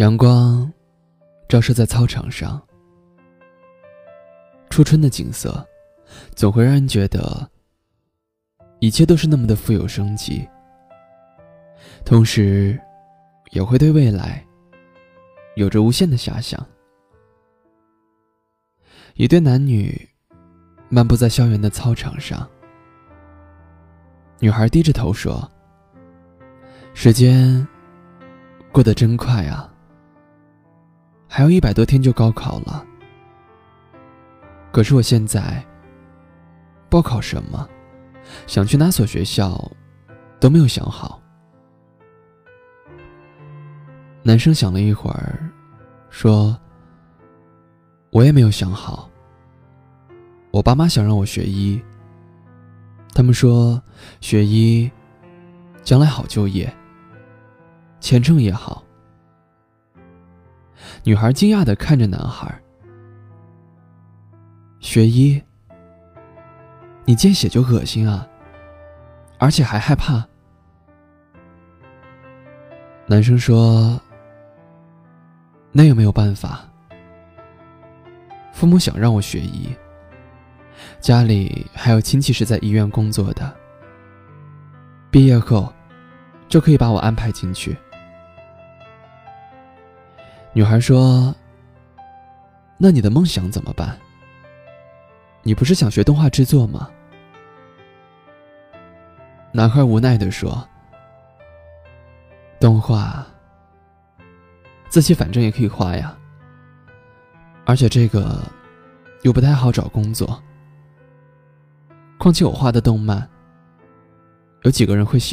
阳光照射在操场上，初春的景色总会让人觉得一切都是那么的富有生机，同时也会对未来有着无限的遐想。一对男女漫步在校园的操场上，女孩低着头说：“时间过得真快啊。”还有一百多天就高考了，可是我现在报考什么，想去哪所学校，都没有想好。男生想了一会儿，说：“我也没有想好。我爸妈想让我学医，他们说学医将来好就业，前程也好。”女孩惊讶的看着男孩。学医，你见血就恶心啊，而且还害怕。男生说：“那有没有办法？父母想让我学医，家里还有亲戚是在医院工作的，毕业后就可以把我安排进去。”女孩说：“那你的梦想怎么办？你不是想学动画制作吗？”男孩无奈的说：“动画，自己反正也可以画呀，而且这个又不太好找工作。况且我画的动漫，有几个人会喜？”